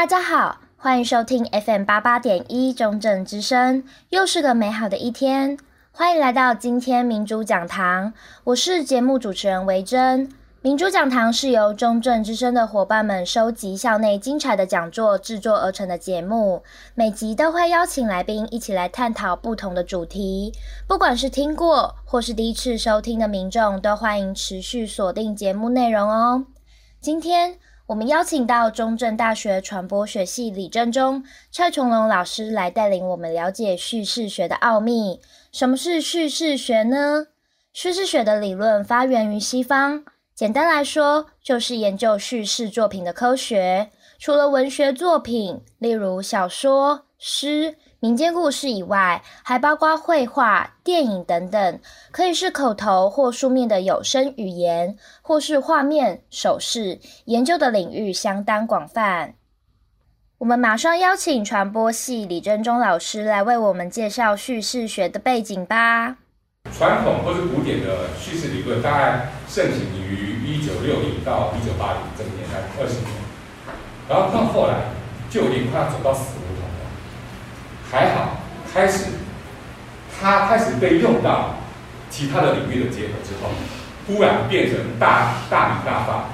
大家好，欢迎收听 FM 八八点一中正之声，又是个美好的一天。欢迎来到今天民主讲堂，我是节目主持人维珍。民主讲堂是由中正之声的伙伴们收集校内精彩的讲座制作而成的节目，每集都会邀请来宾一起来探讨不同的主题。不管是听过或是第一次收听的民众，都欢迎持续锁定节目内容哦。今天。我们邀请到中正大学传播学系李正中、蔡崇隆老师来带领我们了解叙事学的奥秘。什么是叙事学呢？叙事学的理论发源于西方，简单来说，就是研究叙事作品的科学。除了文学作品，例如小说、诗。民间故事以外，还包括绘画、电影等等，可以是口头或书面的有声语言，或是画面、手势，研究的领域相当广泛。我们马上邀请传播系李振中老师来为我们介绍叙事学的背景吧。传统或是古典的叙事理论，大概盛行于一九六零到一九八零这个年代，二十年，然后到后来就有点快要走到死。还好，开始，它开始被用到其他的领域的结合之后，忽然变成大大理大放，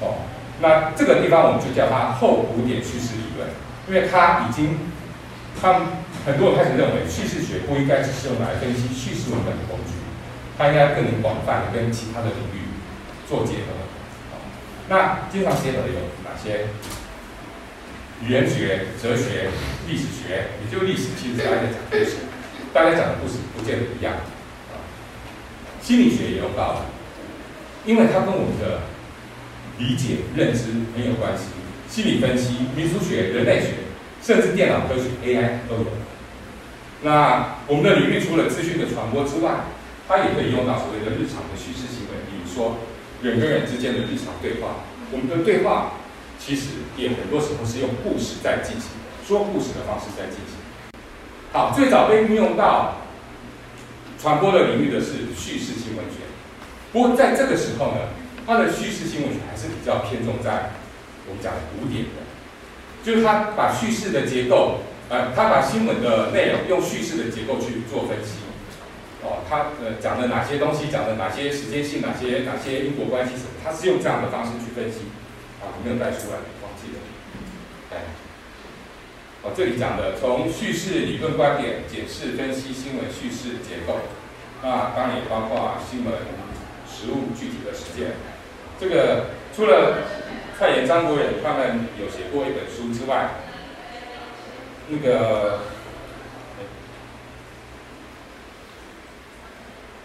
哦，那这个地方我们就叫它后古典叙事理论，因为它已经，他们很多人开始认为叙事学不应该只是用来分析叙事文本的工具，它应该更广泛的跟其他的领域做结合，那经常结合的有哪些？语言学、哲学、历史学，也就历史，其实大家在讲故事，大家讲的故事不见得一样。心理学也有道理，因为它跟我们的理解、认知很有关系。心理分析、民俗学、人类学，甚至电脑科学 AI 都有。那我们的领域除了资讯的传播之外，它也可以用到所谓的日常的叙事行为，比如说人跟人之间的日常对话，我们的对话。其实也很多时候是用故事在进行，说故事的方式在进行。好，最早被运用到传播的领域的是叙事新闻学。不过在这个时候呢，它的叙事新闻学还是比较偏重在我们讲古典的，就是他把叙事的结构，呃，他把新闻的内容用叙事的结构去做分析。哦，他呃讲的哪些东西，讲的哪些时间性，哪些哪些因果关系什么，他是用这样的方式去分析。啊，没有带出来，忘记了。哎，哦，这里讲的从叙事理论观点解释分析新闻叙事结构，那当然也包括新闻实务具体的实践。这个除了蔡琰、张国远他们有写过一本书之外，那个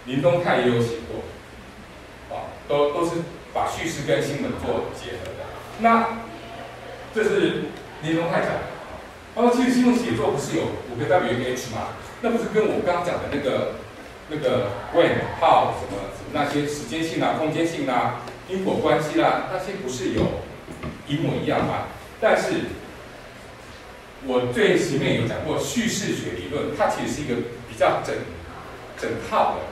林东泰也有写过，啊，都都是把叙事跟新闻做结合的。那这是林东泰讲的，他说其实新闻写作不是有五个 W 一个 H 吗？那不是跟我刚刚讲的那个那个 when how 什么什么那些时间性啊、空间性啊、因果关系啦、啊，那些不是有一模一样吗？但是我最前面有讲过叙事学理论，它其实是一个比较整整套的，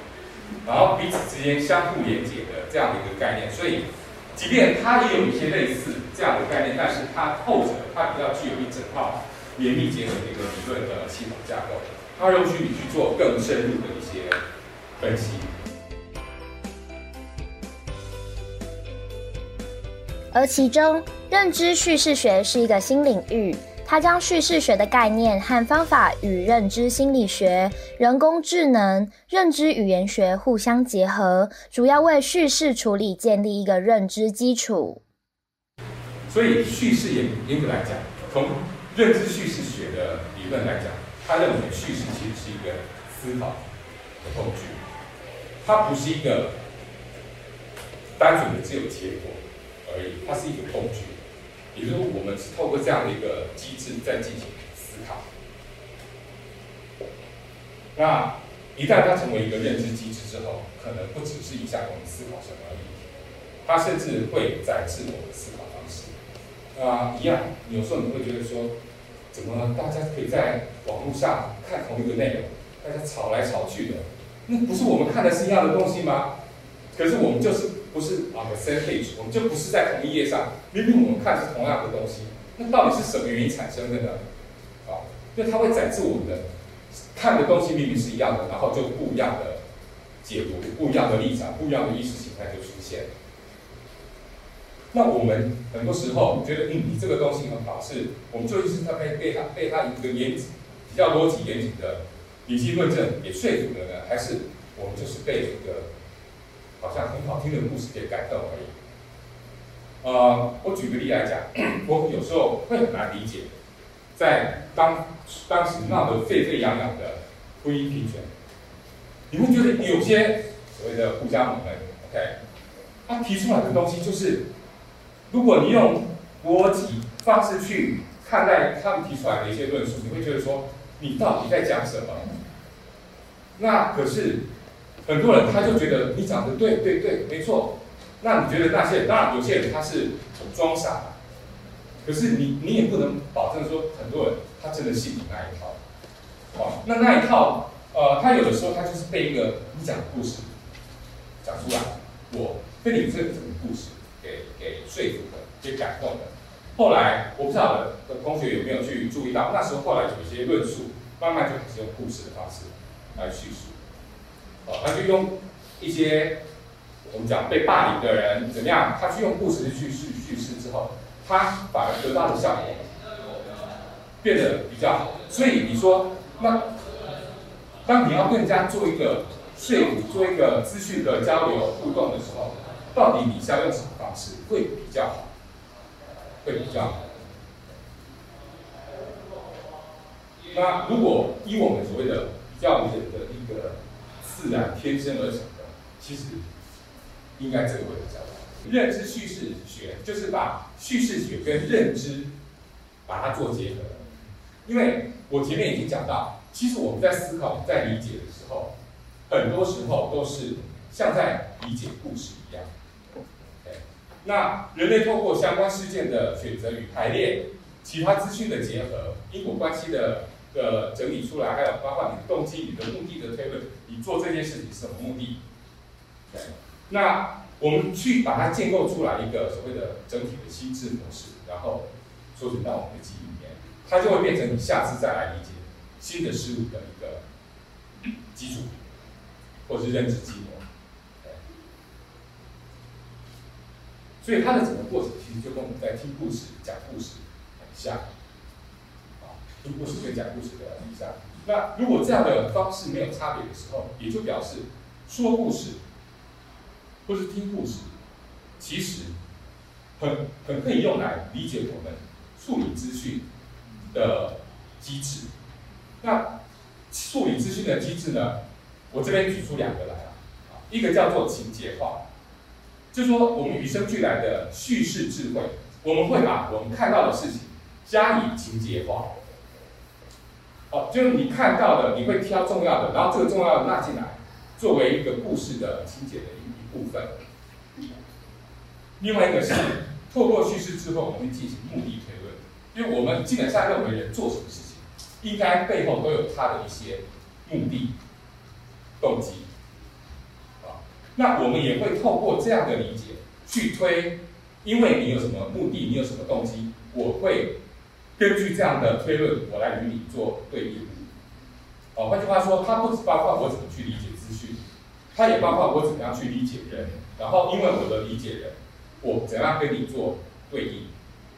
然后彼此之间相互连接的这样的一个概念，所以。即便它也有一些类似这样的概念，但是它后者它比较具有一整套严密结合的一个理论的系统架构，它容许你去做更深入的一些分析。而其中，认知叙事学是一个新领域。他将叙事学的概念和方法与认知心理学、人工智能、认知语言学互相结合，主要为叙事处理建立一个认知基础。所以，叙事严严格来讲，从认知叙事学的理论来讲，他认为叙事其实是一个思考的工具，它不是一个单纯的只有结果而已，它是一个工具。也就是我们是透过这样的一个机制在进行思考。那一旦它成为一个认知机制之后，可能不只是影响我们思考什么而已，它甚至会宰制我们的思考方式。啊，一样，有时候你会觉得说，怎么大家可以在网络上看同一个内容，大家吵来吵去的，那不是我们看的是一样的东西吗？可是我们就是。不是啊，the same page，我们就不是在同一页上。明明我们看是同样的东西，那到底是什么原因产生的呢？啊，因为它会展示我们的看的东西明明是一样的，然后就不一样的解读，不一样的立场，不一样的意识形态就出现。那我们很多时候觉得，嗯，你这个东西很好，是我们就是在被被他被他一个严谨比较逻辑严谨的理性论证给说服了呢，还是我们就是被一个好像很好听的故事给感动而已？呃，我举个例来讲，我有时候会很难理解，在当当时闹得沸沸扬扬的婚姻平权，你会觉得有些所谓的护家盟们，OK，他提出来的东西就是。如果你用逻辑方式去看待他们提出来的一些论述，你会觉得说，你到底在讲什么？那可是很多人他就觉得你讲的对对对，没错。那你觉得那些，当然有些人他是装傻，可是你你也不能保证说很多人他真的信你那一套。哦，那那一套，呃，他有的时候他就是被一个你讲的故事讲出来，我被你这个整个故事。给给说服的，给感动的。后来我不知道的同学有没有去注意到，那时候后来有一些论述，慢慢就开始用故事的方式来叙述。哦，他就用一些我们讲被霸凌的人怎么样，他去用故事去叙叙事之后，他反而得到的效果变得比较好。所以你说，那当你要跟人家做一个说服、做一个资讯的交流互动的时候，到底你是要用什么方式会比较好？会比较好。那如果以我们所谓的比较人的一个自然天生而成的，其实应该这个会比较好。认知叙事学就是把叙事学跟认知把它做结合。因为我前面已经讲到，其实我们在思考、在理解的时候，很多时候都是像在理解故事一样。那人类透过相关事件的选择与排列，其他资讯的结合，因果关系的的整理出来，还有包括你的动机、你的目的的推论，你做这件事情是什么目的？对，那我们去把它建构出来一个所谓的整体的心智模式，然后缩成到我们的记忆里面，它就会变成你下次再来理解新的事物的一个基础，或是认知基础。所以它的整个过程其实就跟我们在听故事、讲故事很像，啊，听故事跟讲故事的很像。那如果这样的方式没有差别的时候，也就表示说故事或是听故事，其实很很可以用来理解我们处理资讯的机制。那处理资讯的机制呢，我这边举出两个来啊，一个叫做情节化。就说，我们与生俱来的叙事智慧，我们会把我们看到的事情加以情节化。哦，就是你看到的，你会挑重要的，然后这个重要的纳进来，作为一个故事的情节的一一部分。另外一个是透过叙事之后，我们进行目的推论，因为我们基本上认为人做什么事情，应该背后都有他的一些目的、动机。那我们也会透过这样的理解去推，因为你有什么目的，你有什么动机，我会根据这样的推论，我来与你做对应。哦，换句话说，它不只包括我怎么去理解资讯，它也包括我怎么样去理解人，然后因为我的理解人，我怎样跟你做对应，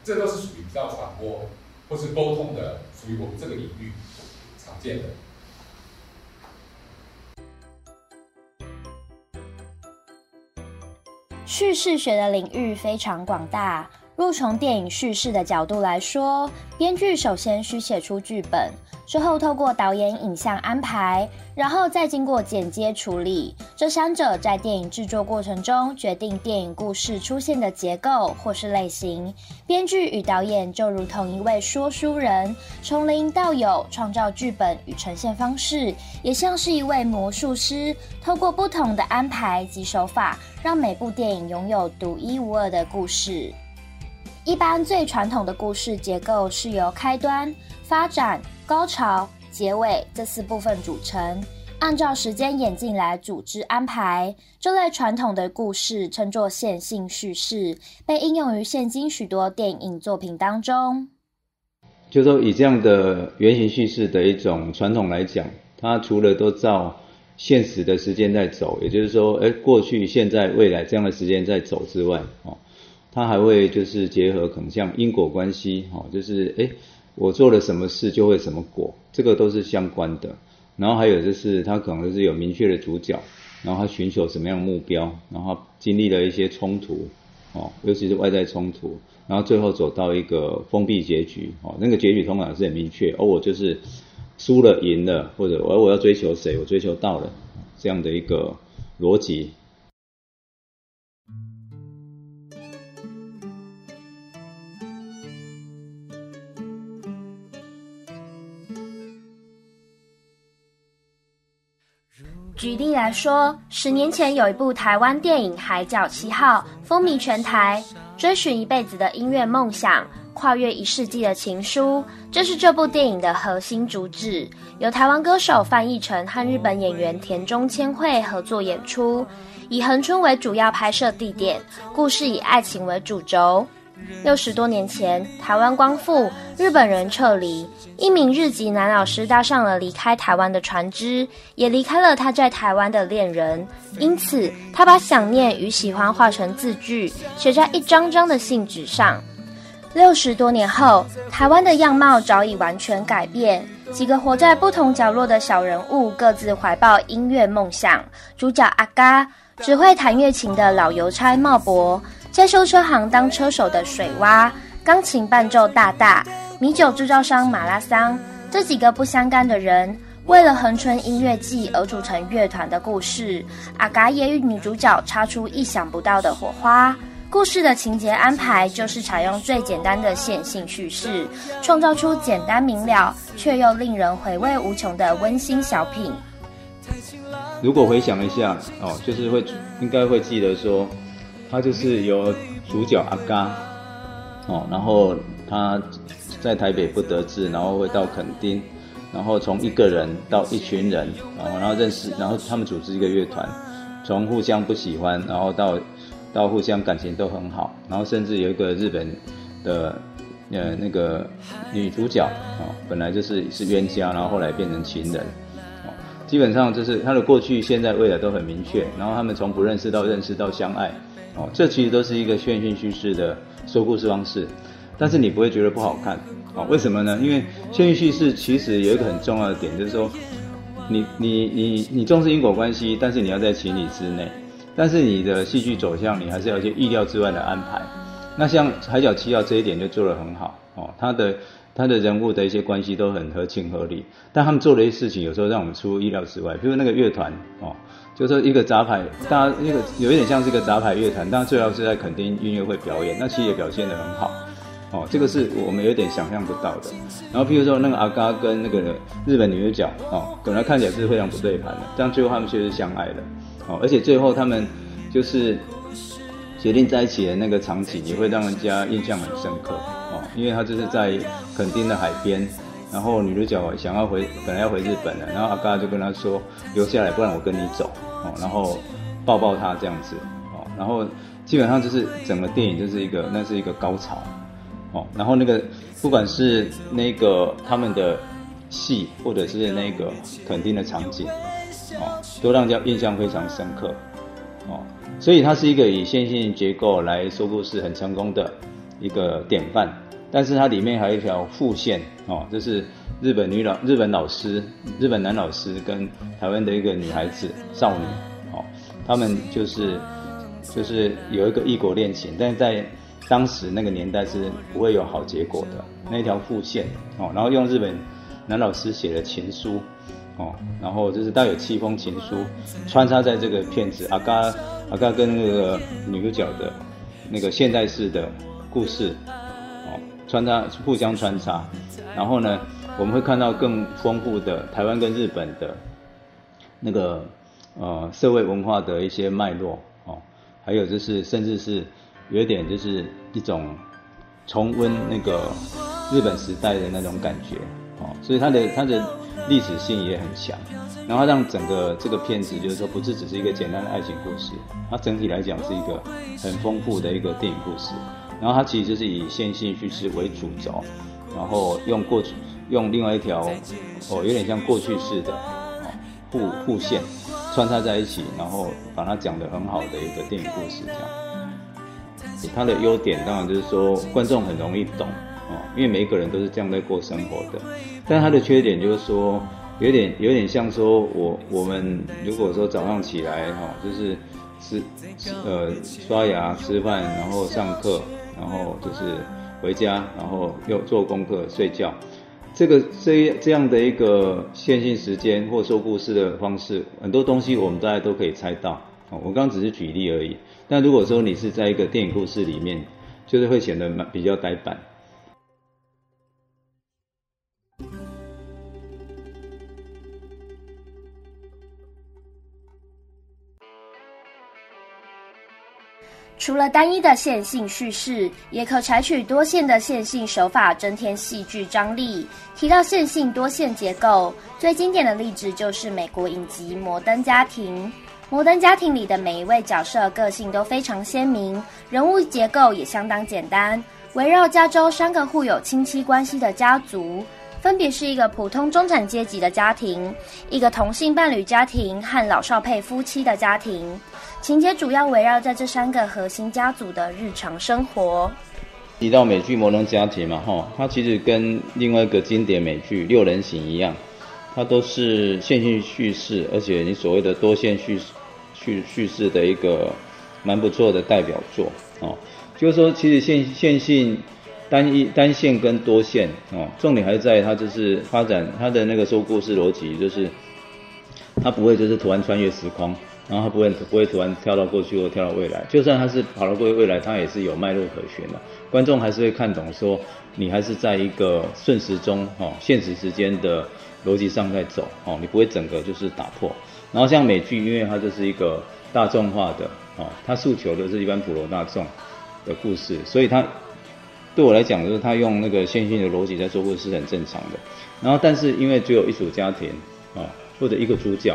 这都是属于比较传播或是沟通的，属于我们这个领域常见的。叙事学的领域非常广大。若从电影叙事的角度来说，编剧首先需写出剧本，之后透过导演影像安排，然后再经过剪接处理。这三者在电影制作过程中决定电影故事出现的结构或是类型。编剧与导演就如同一位说书人，从零到有创造剧本与呈现方式，也像是一位魔术师，透过不同的安排及手法，让每部电影拥有独一无二的故事。一般最传统的故事结构是由开端、发展、高潮、结尾这四部分组成，按照时间演进来组织安排。这类传统的故事称作线性叙事，被应用于现今许多电影作品当中。就是说以这样的原型叙事的一种传统来讲，它除了都照现实的时间在走，也就是说，哎，过去、现在、未来这样的时间在走之外，哦，它还会就是结合可能像因果关系，哦，就是哎，我做了什么事就会什么果，这个都是相关的。然后还有就是它可能就是有明确的主角，然后他寻求什么样的目标，然后经历了一些冲突，哦，尤其是外在冲突。然后最后走到一个封闭结局，哦，那个结局通常是很明确，而、哦、我就是输了、赢了，或者我我要追求谁，我追求到了这样的一个逻辑。举例来说，十年前有一部台湾电影《海角七号》，风靡全台。追寻一辈子的音乐梦想，跨越一世纪的情书，这是这部电影的核心主旨。由台湾歌手范逸臣和日本演员田中千惠合作演出，以恒春为主要拍摄地点，故事以爱情为主轴。六十多年前，台湾光复，日本人撤离，一名日籍男老师搭上了离开台湾的船只，也离开了他在台湾的恋人。因此，他把想念与喜欢画成字句，写在一张张的信纸上。六十多年后，台湾的样貌早已完全改变，几个活在不同角落的小人物各自怀抱音乐梦想。主角阿嘎，只会弹乐琴的老邮差茂伯。在修车行当车手的水洼，钢琴伴奏大大，米酒制造商马拉桑，这几个不相干的人，为了恒春音乐季而组成乐团的故事。阿嘎也与女主角擦出意想不到的火花。故事的情节安排就是采用最简单的线性叙事，创造出简单明了却又令人回味无穷的温馨小品。如果回想一下，哦，就是会应该会记得说。他就是由主角阿嘎，哦，然后他在台北不得志，然后会到垦丁，然后从一个人到一群人，然后然后认识，然后他们组织一个乐团，从互相不喜欢，然后到到互相感情都很好，然后甚至有一个日本的呃那个女主角，哦，本来就是是冤家，然后后来变成情人，基本上就是他的过去、现在、未来都很明确，然后他们从不认识到认识到相爱。哦，这其实都是一个线性叙事的说故事方式，但是你不会觉得不好看，哦，为什么呢？因为线性叙事其实有一个很重要的点，就是说，你你你你重视因果关系，但是你要在情理之内，但是你的戏剧走向，你还是要一些意料之外的安排。那像《海角七号》这一点就做得很好，哦，他的他的人物的一些关系都很合情合理，但他们做的一些事情有时候让我们出乎意料之外，比如那个乐团，哦。就是一个杂牌，大家那个有一点像是一个杂牌乐团，但最后是在垦丁音乐会表演，那其实也表现得很好，哦，这个是我们有点想象不到的。然后譬如说那个阿嘎跟那个日本女主角，哦，本来看起来是非常不对盘的，但最后他们却是相爱的，哦，而且最后他们就是决定在一起的那个场景也会让人家印象很深刻，因为他就是在垦丁的海边。然后女主角想要回，本来要回日本了，然后阿嘎就跟他说留下来，不然我跟你走哦。然后抱抱他这样子哦。然后基本上就是整个电影就是一个，那是一个高潮哦。然后那个不管是那个他们的戏，或者是那个肯定的场景哦，都让人家印象非常深刻哦。所以它是一个以线性结构来说故事很成功的一个典范。但是它里面还有一条副线哦，就是日本女老日本老师、日本男老师跟台湾的一个女孩子少女哦，他们就是就是有一个异国恋情，但是在当时那个年代是不会有好结果的那条副线哦，然后用日本男老师写的情书哦，然后就是带有七封情书穿插在这个片子阿嘎阿嘎跟那个女主角的那个现代式的故事。穿插互相穿插，然后呢，我们会看到更丰富的台湾跟日本的那个呃社会文化的一些脉络哦，还有就是甚至是有点就是一种重温那个日本时代的那种感觉哦，所以它的它的历史性也很强，然后让整个这个片子就是说不是只是一个简单的爱情故事，它整体来讲是一个很丰富的一个电影故事。然后它其实就是以线性叙事为主轴，然后用过去用另外一条哦，有点像过去式的哦，互互线穿插在一起，然后把它讲得很好的一个电影故事这样。它的优点当然就是说观众很容易懂哦，因为每一个人都是这样在过生活的。但它的缺点就是说有点有点像说我我们如果说早上起来哈，就是吃呃刷牙吃饭，然后上课，然后就是。回家，然后又做功课、睡觉，这个这这样的一个线性时间或说故事的方式，很多东西我们大家都可以猜到。我刚刚只是举例而已。但如果说你是在一个电影故事里面，就是会显得蛮比较呆板。除了单一的线性叙事，也可采取多线的线性手法，增添戏剧张力。提到线性多线结构，最经典的例子就是美国影集《摩登家庭》。《摩登家庭》里的每一位角色个性都非常鲜明，人物结构也相当简单，围绕加州三个互有亲戚关系的家族，分别是一个普通中产阶级的家庭，一个同性伴侣家庭和老少配夫妻的家庭。情节主要围绕在这三个核心家族的日常生活。提到美剧《摩登家庭》嘛，哈，它其实跟另外一个经典美剧《六人行》一样，它都是线性叙事，而且你所谓的多线叙叙叙事的一个蛮不错的代表作哦。就是说，其实线线性单一单线跟多线哦，重点还是在它就是发展它的那个说故事逻辑，就是它不会就是突然穿越时空。然后他不会不会突然跳到过去或跳到未来，就算他是跑到过去未来，他也是有脉络可循的。观众还是会看懂，说你还是在一个瞬时钟哦，现实时间的逻辑上在走哦，你不会整个就是打破。然后像美剧，因为它就是一个大众化的哦，它诉求的是一般普罗大众的故事，所以它对我来讲就是他用那个线性的逻辑在说故事是很正常的。然后但是因为只有一组家庭哦，或者一个主角。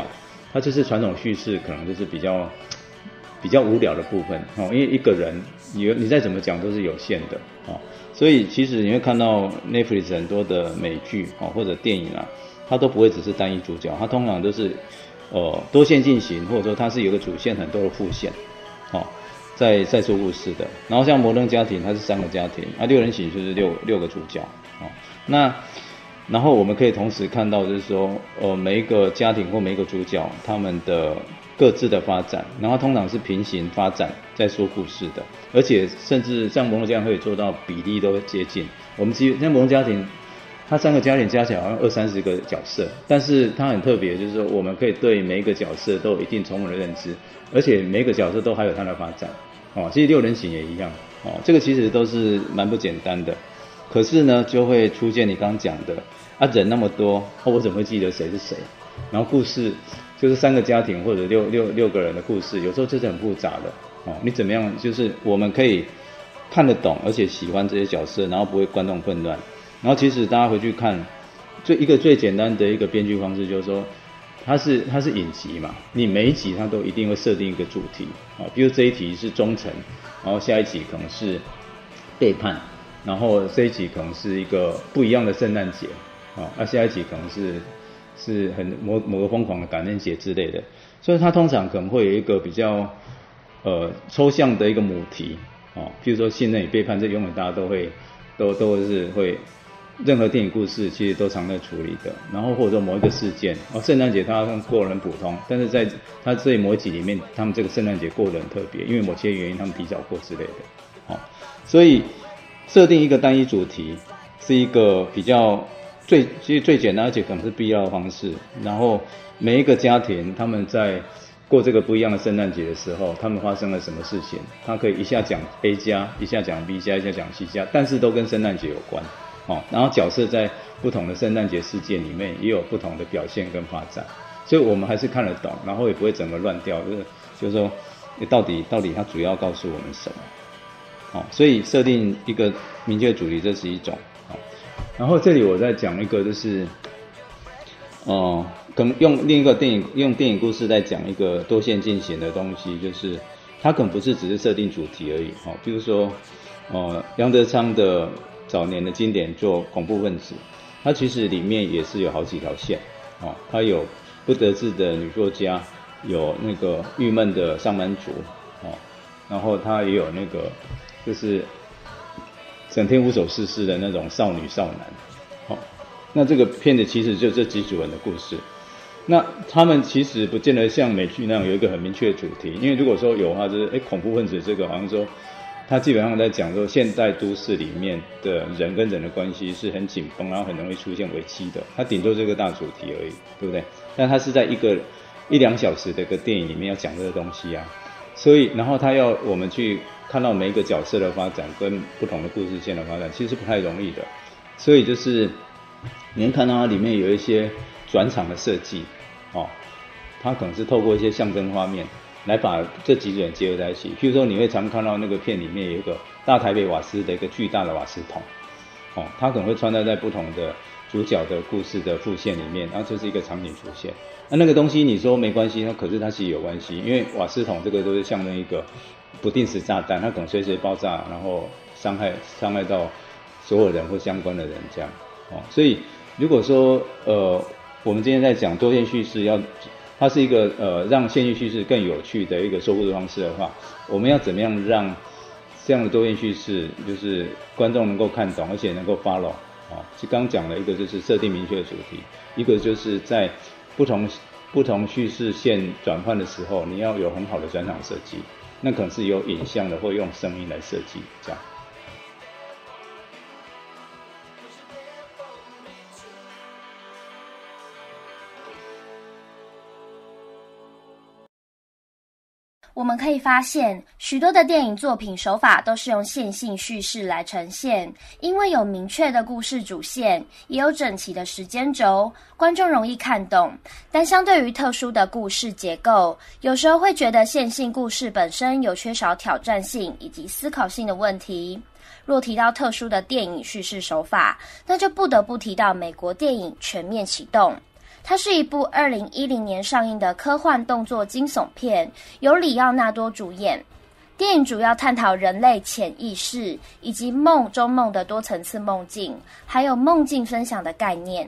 它就是传统叙事，可能就是比较比较无聊的部分哦，因为一个人，你你再怎么讲都是有限的哦，所以其实你会看到 Netflix 很多的美剧哦或者电影啊，它都不会只是单一主角，它通常都是呃多线进行，或者说它是有个主线很多的副线哦，在在说故事的。然后像摩登家庭，它是三个家庭啊，六人行就是六六个主角哦，那。然后我们可以同时看到，就是说，呃，每一个家庭或每一个主角他们的各自的发展，然后通常是平行发展在说故事的，而且甚至像摩登家庭可以做到比例都接近。我们其实像摩登家庭，它三个家庭加起来好像二三十个角色，但是它很特别，就是说我们可以对每一个角色都有一定充分的认知，而且每一个角色都还有它的发展。哦，其实六人行也一样。哦，这个其实都是蛮不简单的。可是呢，就会出现你刚刚讲的啊，人那么多，我怎么会记得谁是谁？然后故事就是三个家庭或者六六六个人的故事，有时候就是很复杂的哦。你怎么样？就是我们可以看得懂，而且喜欢这些角色，然后不会观众混乱。然后其实大家回去看，最一个最简单的一个编剧方式就是说，它是它是影集嘛，你每一集它都一定会设定一个主题啊，比如这一集是忠诚，然后下一集可能是背叛。然后这一集可能是一个不一样的圣诞节，啊，那下一集可能是是很某某个疯狂的感恩节之类的，所以它通常可能会有一个比较呃抽象的一个母题，啊，譬如说信任与背叛，这永远大家都会都都是会，任何电影故事其实都常在处理的。然后或者说某一个事件，哦，圣诞节它过得很普通，但是在它这某一集里面，他们这个圣诞节过得很特别，因为某些原因他们提早过之类的，好，所以。设定一个单一主题是一个比较最其实最简单而且可能是必要的方式。然后每一个家庭他们在过这个不一样的圣诞节的时候，他们发生了什么事情？他可以一下讲 A 家，一下讲 B 家，一下讲 C 家，但是都跟圣诞节有关。哦，然后角色在不同的圣诞节事件里面也有不同的表现跟发展，所以我们还是看得懂，然后也不会整个乱掉。就是就是说，到底到底它主要告诉我们什么？哦，所以设定一个明确主题，这是一种。然后这里我再讲一个，就是，哦，可能用另一个电影，用电影故事在讲一个多线进行的东西，就是它可能不是只是设定主题而已。哦，比如说，哦，杨德昌的早年的经典做恐怖分子，它其实里面也是有好几条线哦，它有不得志的女作家，有那个郁闷的上班族哦，然后它也有那个就是整天无所事事的那种少女少男，哦，那这个片子其实就这几组人的故事。那他们其实不见得像美剧那样有一个很明确的主题，因为如果说有的话，就是诶恐怖分子这个好像说，他基本上在讲说现代都市里面的人跟人的关系是很紧绷，然后很容易出现危机的，他顶多这个大主题而已，对不对？但他是在一个一两小时的一个电影里面要讲这个东西啊，所以然后他要我们去看到每一个角色的发展跟不同的故事线的发展，其实不太容易的，所以就是你能看到它里面有一些。转场的设计，哦，它可能是透过一些象征画面来把这几种结合在一起。譬如说，你会常看到那个片里面有一个大台北瓦斯的一个巨大的瓦斯桶，哦，它可能会穿插在不同的主角的故事的副线里面，然后就是一个场景出现。那那个东西你说没关系，那可是它其实有关系，因为瓦斯桶这个都是象征一个不定时炸弹，它可能随时爆炸，然后伤害伤害到所有人或相关的人这样，哦，所以如果说呃。我们今天在讲多线叙事要，它是一个呃让线性叙事更有趣的一个说故事方式的话，我们要怎么样让这样的多线叙事就是观众能够看懂，而且能够 follow 啊？就刚讲了一个就是设定明确的主题，一个就是在不同不同叙事线转换的时候，你要有很好的转场设计，那可能是有影像的或用声音来设计这样。我们可以发现，许多的电影作品手法都是用线性叙事来呈现，因为有明确的故事主线，也有整齐的时间轴，观众容易看懂。但相对于特殊的故事结构，有时候会觉得线性故事本身有缺少挑战性以及思考性的问题。若提到特殊的电影叙事手法，那就不得不提到美国电影《全面启动》。它是一部二零一零年上映的科幻动作惊悚片，由里奥纳多主演。电影主要探讨人类潜意识以及梦中梦的多层次梦境，还有梦境分享的概念。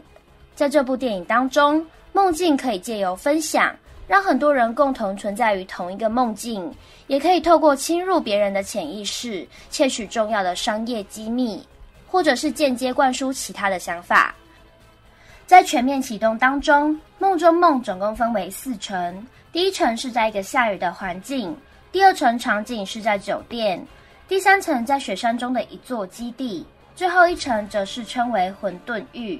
在这部电影当中，梦境可以借由分享，让很多人共同存在于同一个梦境，也可以透过侵入别人的潜意识，窃取重要的商业机密，或者是间接灌输其他的想法。在全面启动当中，梦中梦总共分为四层。第一层是在一个下雨的环境，第二层场景是在酒店，第三层在雪山中的一座基地，最后一层则是称为混沌域。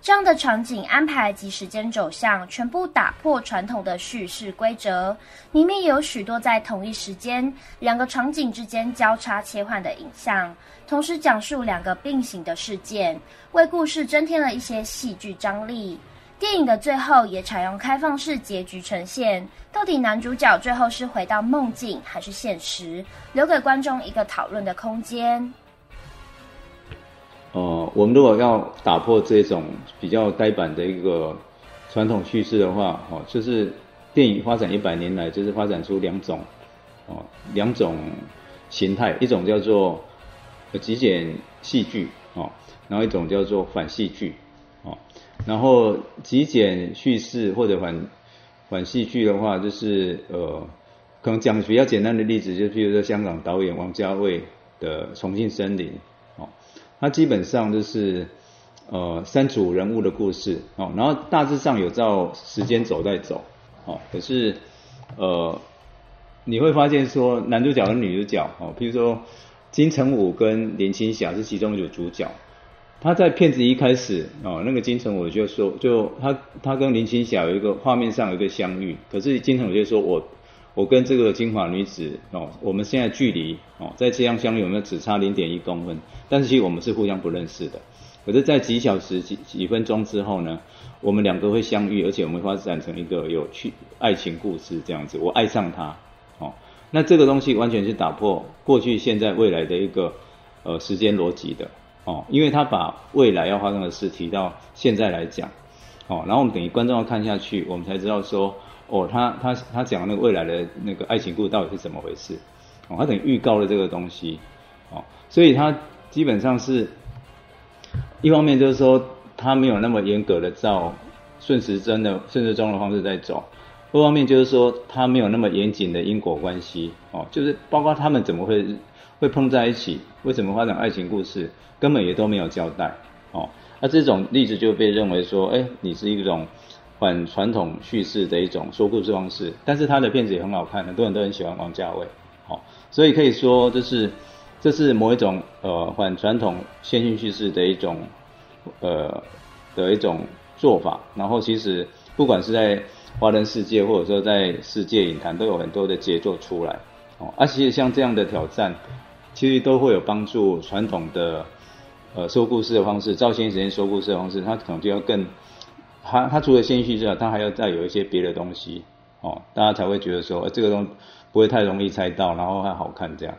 这样的场景安排及时间走向，全部打破传统的叙事规则。里面有许多在同一时间两个场景之间交叉切换的影像，同时讲述两个并行的事件，为故事增添了一些戏剧张力。电影的最后也采用开放式结局呈现，到底男主角最后是回到梦境还是现实，留给观众一个讨论的空间。我们如果要打破这种比较呆板的一个传统叙事的话，哦，就是电影发展一百年来，就是发展出两种，哦，两种形态，一种叫做极简戏剧，哦，然后一种叫做反戏剧，哦，然后极简叙事或者反反戏剧的话，就是呃，可能讲比较简单的例子，就譬如说香港导演王家卫的《重庆森林》。它基本上就是，呃，三组人物的故事哦，然后大致上有照时间轴在走，哦，可是，呃，你会发现说男主角跟女主角哦，譬如说金城武跟林青霞是其中一组主角，他在片子一开始哦，那个金城武就说，就他他跟林青霞有一个画面上有一个相遇，可是金城武就说我。我跟这个金发女子哦，我们现在距离哦，在这样相遇，我们只差零点一公分，但是其实我们是互相不认识的。可是，在几小时、几几分钟之后呢，我们两个会相遇，而且我们会发展成一个有趣爱情故事这样子。我爱上她哦，那这个东西完全是打破过去、现在、未来的一个呃时间逻辑的哦，因为他把未来要发生的事提到现在来讲哦，然后我们等于观众要看下去，我们才知道说。哦，他他他讲那个未来的那个爱情故事到底是怎么回事？哦，他等于预告了这个东西，哦，所以他基本上是一方面就是说他没有那么严格的照顺时针的顺时钟的方式在走，二方面就是说他没有那么严谨的因果关系哦，就是包括他们怎么会会碰在一起，为什么发展爱情故事，根本也都没有交代哦。那这种例子就被认为说，哎，你是一种反传统叙事的一种说故事方式，但是他的片子也很好看，很多人都很喜欢王家卫，哦，所以可以说这是这是某一种呃反传统线性叙事的一种呃的一种做法。然后其实不管是在华人世界或者说在世界影坛，都有很多的杰作出来，哦，而且像这样的挑战，其实都会有帮助传统的。呃，说故事的方式，赵先生说故事的方式，他可能就要更，他他除了线性之外，他还要再有一些别的东西，哦，大家才会觉得说，这个东西不会太容易猜到，然后还好看这样。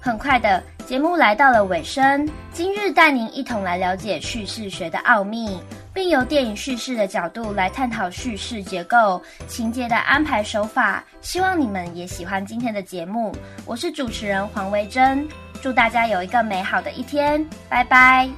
很快的，节目来到了尾声，今日带您一同来了解叙事学的奥秘。并由电影叙事的角度来探讨叙事结构、情节的安排手法。希望你们也喜欢今天的节目。我是主持人黄维珍，祝大家有一个美好的一天，拜拜。